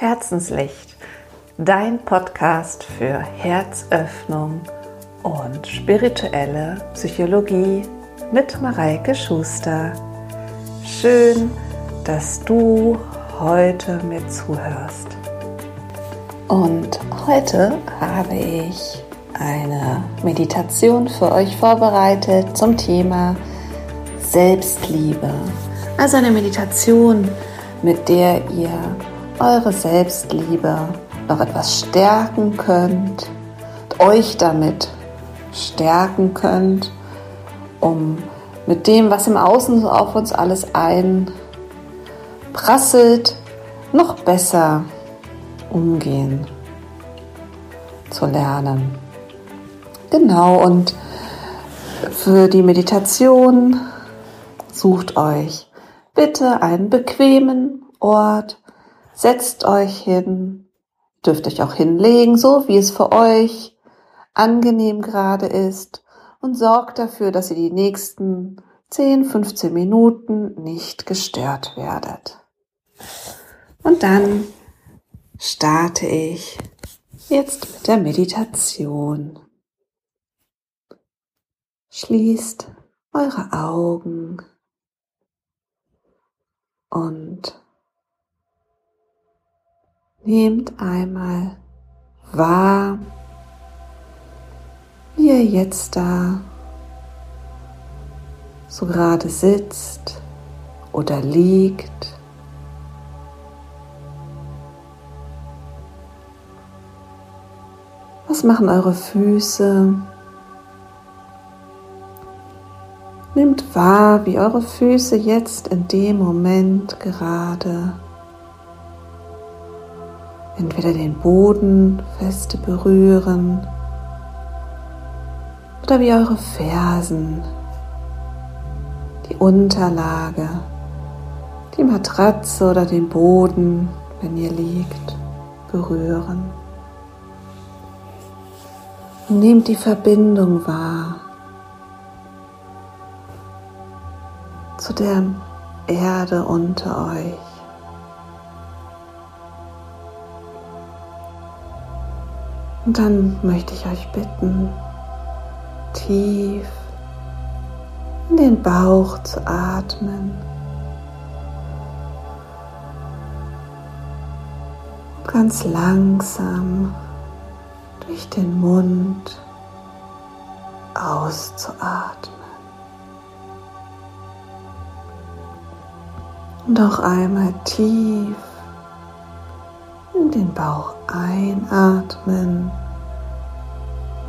Herzenslicht, dein Podcast für Herzöffnung und spirituelle Psychologie mit Mareike Schuster. Schön, dass du heute mir zuhörst. Und heute habe ich eine Meditation für euch vorbereitet zum Thema Selbstliebe. Also eine Meditation, mit der ihr eure Selbstliebe noch etwas stärken könnt, euch damit stärken könnt, um mit dem, was im Außen auf uns alles einprasselt, noch besser umgehen zu lernen. Genau, und für die Meditation sucht euch bitte einen bequemen Ort, Setzt euch hin, dürft euch auch hinlegen, so wie es für euch angenehm gerade ist und sorgt dafür, dass ihr die nächsten 10, 15 Minuten nicht gestört werdet. Und dann starte ich jetzt mit der Meditation. Schließt eure Augen und Nehmt einmal wahr, wie ihr jetzt da so gerade sitzt oder liegt. Was machen eure Füße? Nehmt wahr, wie eure Füße jetzt in dem Moment gerade entweder den Boden feste berühren oder wie eure Fersen, die Unterlage, die Matratze oder den Boden, wenn ihr liegt, berühren. Und nehmt die Verbindung wahr zu der Erde unter euch. Und dann möchte ich euch bitten, tief in den Bauch zu atmen. Ganz langsam durch den Mund auszuatmen. Und auch einmal tief in den Bauch einatmen.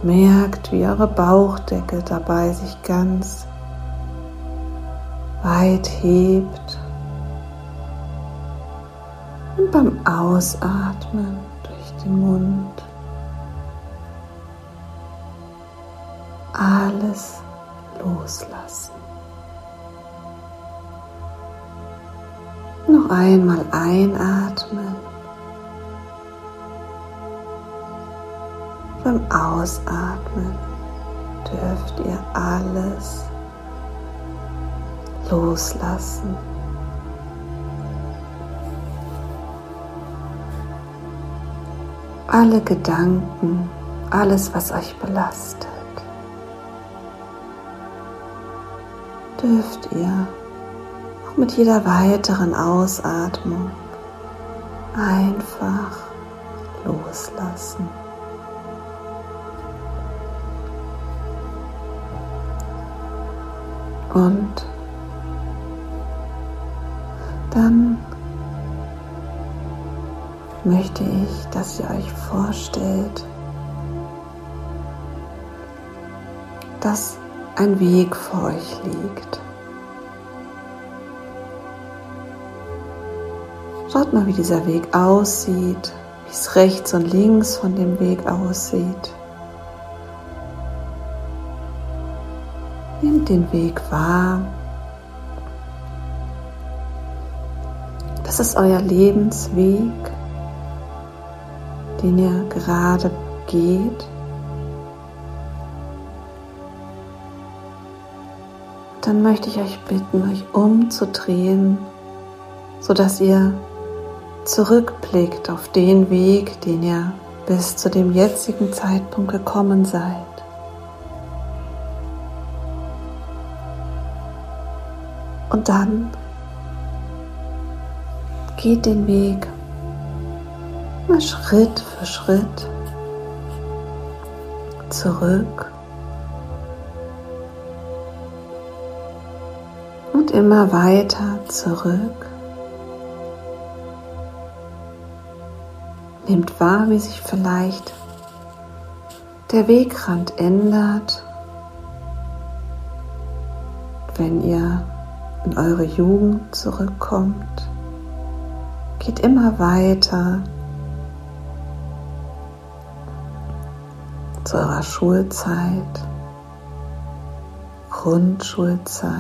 Merkt, wie eure Bauchdecke dabei sich ganz weit hebt. Und beim Ausatmen durch den Mund alles loslassen. Noch einmal einatmen. Beim Ausatmen dürft ihr alles loslassen. Alle Gedanken, alles, was euch belastet, dürft ihr auch mit jeder weiteren Ausatmung einfach loslassen. Und dann möchte ich, dass ihr euch vorstellt, dass ein Weg vor euch liegt. Schaut mal, wie dieser Weg aussieht, wie es rechts und links von dem Weg aussieht. Den Weg wahr. Das ist euer Lebensweg, den ihr gerade geht. Dann möchte ich euch bitten, euch umzudrehen, sodass ihr zurückblickt auf den Weg, den ihr bis zu dem jetzigen Zeitpunkt gekommen seid. Und dann geht den Weg Schritt für Schritt zurück und immer weiter zurück. Nehmt wahr, wie sich vielleicht der Wegrand ändert, wenn ihr in eure Jugend zurückkommt. Geht immer weiter zu eurer Schulzeit, Grundschulzeit,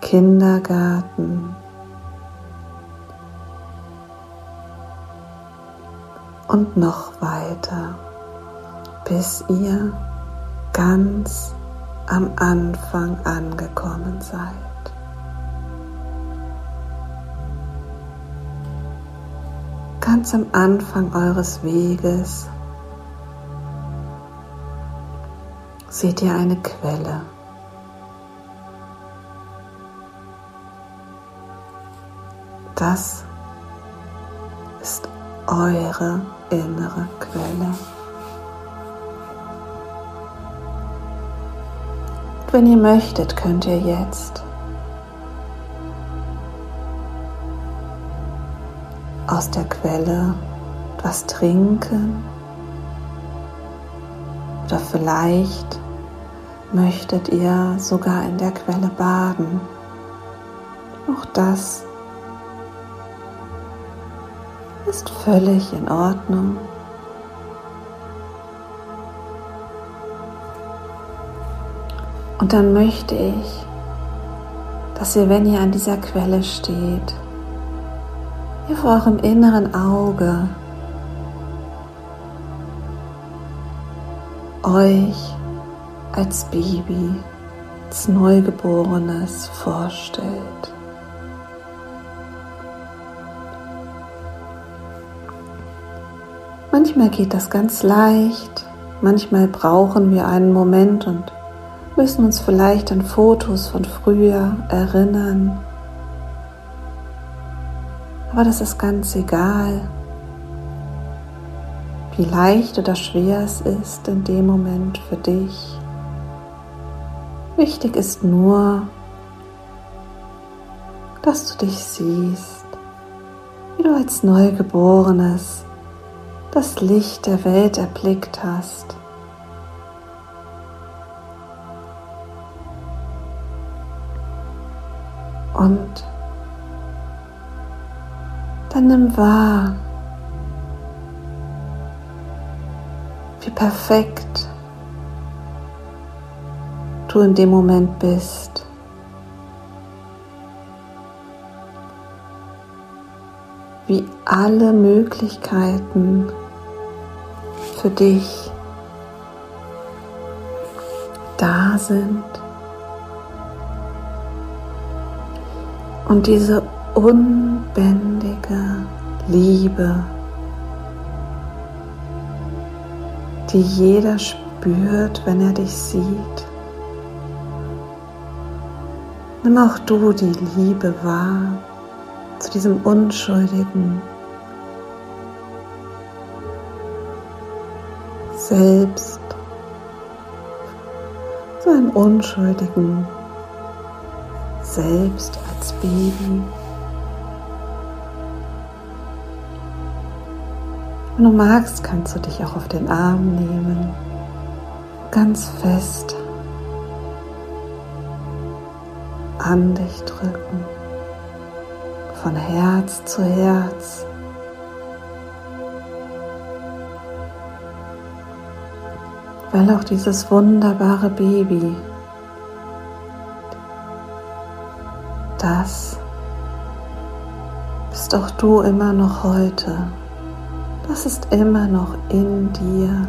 Kindergarten und noch weiter, bis ihr ganz am Anfang angekommen seid. Ganz am Anfang eures Weges seht ihr eine Quelle. Das ist eure innere Quelle. Wenn ihr möchtet, könnt ihr jetzt aus der Quelle etwas trinken oder vielleicht möchtet ihr sogar in der Quelle baden. Auch das ist völlig in Ordnung. Und dann möchte ich, dass ihr, wenn ihr an dieser Quelle steht, ihr vor eurem inneren Auge euch als Baby, als Neugeborenes vorstellt. Manchmal geht das ganz leicht, manchmal brauchen wir einen Moment und müssen uns vielleicht an Fotos von früher erinnern. Aber das ist ganz egal, wie leicht oder schwer es ist in dem Moment für dich. Wichtig ist nur, dass du dich siehst, wie du als Neugeborenes das Licht der Welt erblickt hast. Und dann nimm wahr, wie perfekt du in dem Moment bist. Wie alle Möglichkeiten für dich da sind. Und diese unbändige Liebe, die jeder spürt, wenn er dich sieht. Nimm auch du die Liebe wahr zu diesem unschuldigen Selbst, zu einem unschuldigen Selbst als Baby. Wenn du magst, kannst du dich auch auf den Arm nehmen, ganz fest an dich drücken, von Herz zu Herz. Weil auch dieses wunderbare Baby das bist auch du immer noch heute. Das ist immer noch in dir.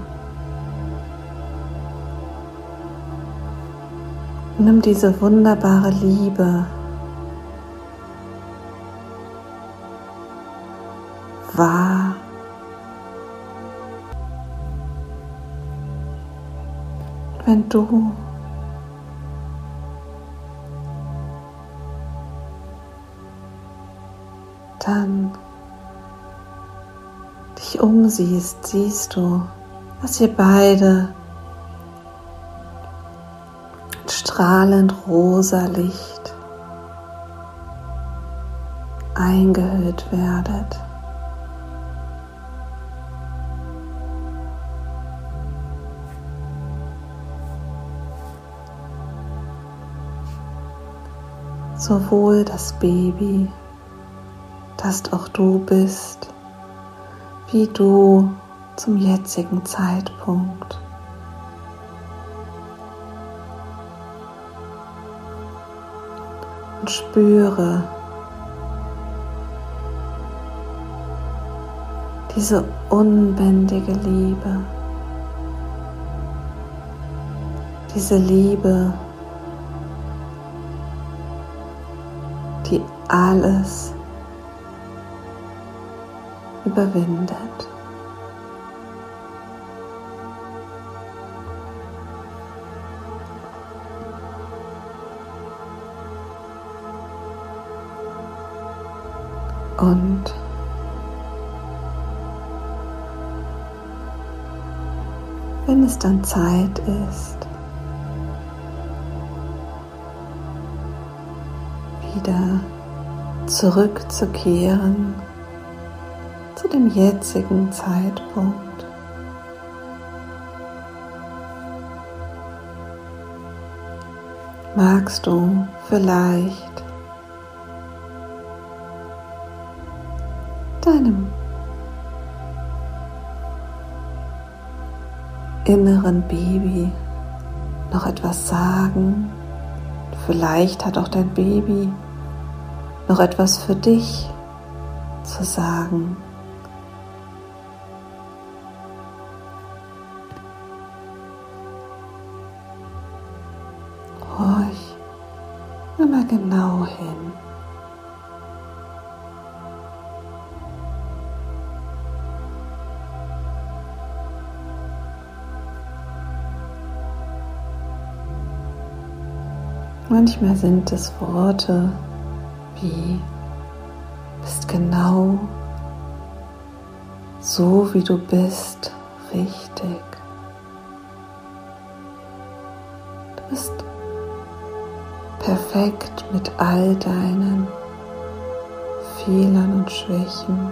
Nimm diese wunderbare Liebe wahr. Wenn du umsiehst, siehst du, dass ihr beide strahlend rosa Licht eingehüllt werdet. Sowohl das Baby, das auch du bist, wie du zum jetzigen Zeitpunkt. Und spüre diese unbändige Liebe, diese Liebe, die alles überwindet. Und wenn es dann Zeit ist, wieder zurückzukehren zu dem jetzigen Zeitpunkt. Magst du vielleicht deinem inneren Baby noch etwas sagen? Vielleicht hat auch dein Baby noch etwas für dich zu sagen. Manchmal sind es Worte wie bist genau so, wie du bist, richtig. Du bist perfekt mit all deinen Fehlern und Schwächen.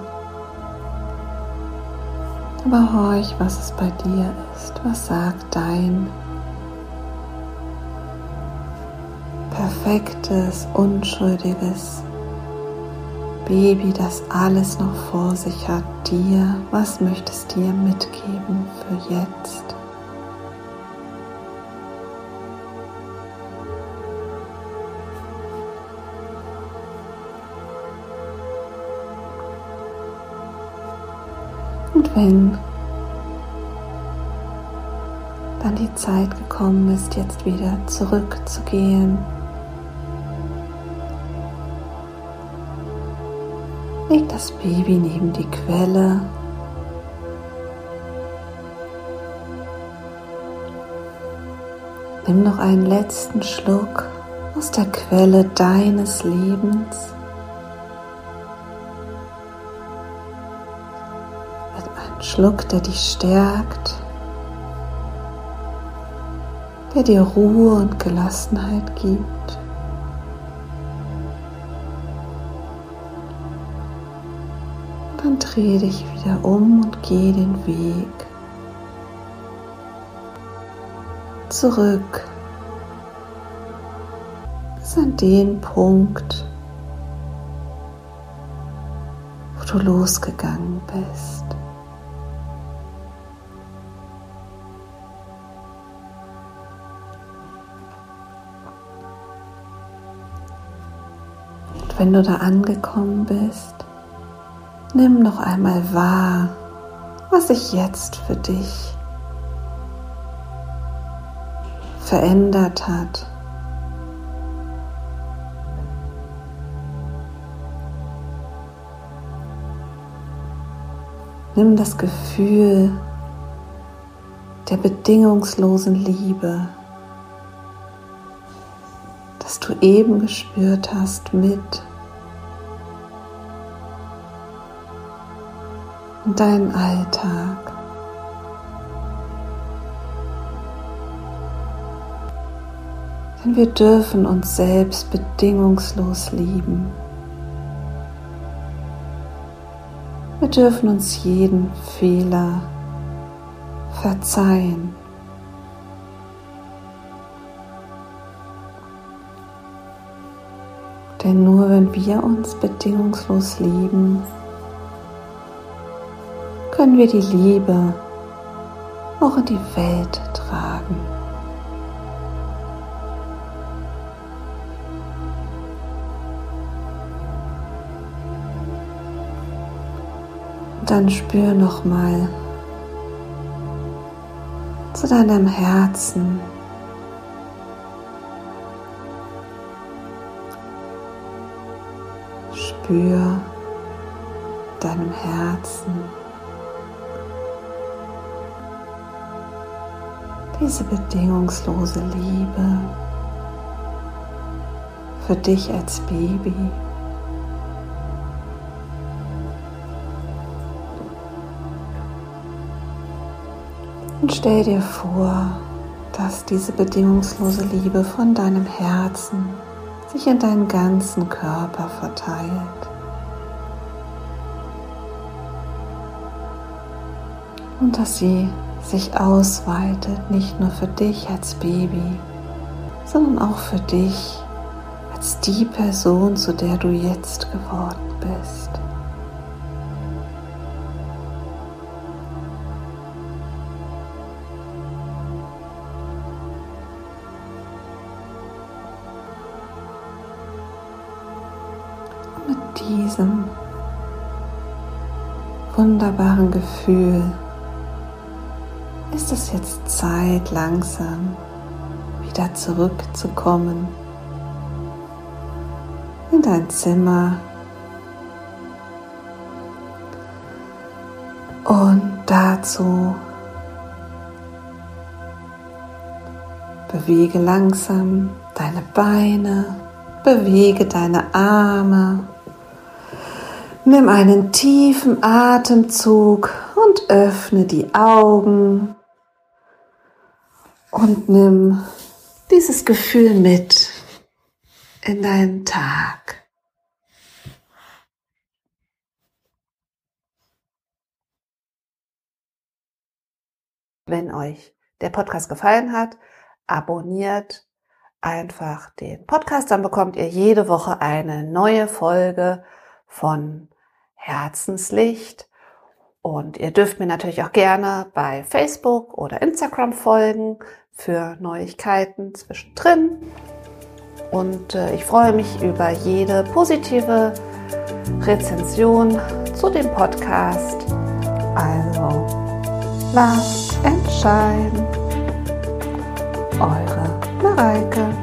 Aber horch, was es bei dir ist. Was sagt dein perfektes, unschuldiges Baby, das alles noch vor sich hat, dir, was möchtest dir mitgeben für jetzt? Und wenn dann die Zeit gekommen ist, jetzt wieder zurückzugehen das Baby neben die Quelle. Nimm noch einen letzten Schluck aus der Quelle deines Lebens. Einem Schluck, der dich stärkt, der dir Ruhe und Gelassenheit gibt. Dreh dich wieder um und geh den Weg zurück bis an den Punkt, wo du losgegangen bist. Und wenn du da angekommen bist, Nimm noch einmal wahr, was sich jetzt für dich verändert hat. Nimm das Gefühl der bedingungslosen Liebe, das du eben gespürt hast, mit in deinen Alltag. Denn wir dürfen uns selbst bedingungslos lieben. Wir dürfen uns jeden Fehler verzeihen. Denn nur wenn wir uns bedingungslos lieben, können wir die Liebe auch in die Welt tragen. dann spür noch mal zu deinem Herzen. Spür deinem Herzen diese bedingungslose Liebe für dich als Baby. Und stell dir vor, dass diese bedingungslose Liebe von deinem Herzen sich in deinen ganzen Körper verteilt. Und dass sie sich ausweitet, nicht nur für dich als Baby, sondern auch für dich als die Person, zu der du jetzt geworden bist. diesem wunderbaren Gefühl ist es jetzt Zeit, langsam wieder zurückzukommen in dein Zimmer. Und dazu bewege langsam deine Beine, bewege deine Arme. Nimm einen tiefen Atemzug und öffne die Augen und nimm dieses Gefühl mit in deinen Tag. Wenn euch der Podcast gefallen hat, abonniert einfach den Podcast, dann bekommt ihr jede Woche eine neue Folge von Herzenslicht. Und ihr dürft mir natürlich auch gerne bei Facebook oder Instagram folgen für Neuigkeiten zwischendrin. Und äh, ich freue mich über jede positive Rezension zu dem Podcast. Also, and Shine. Eure Mareike.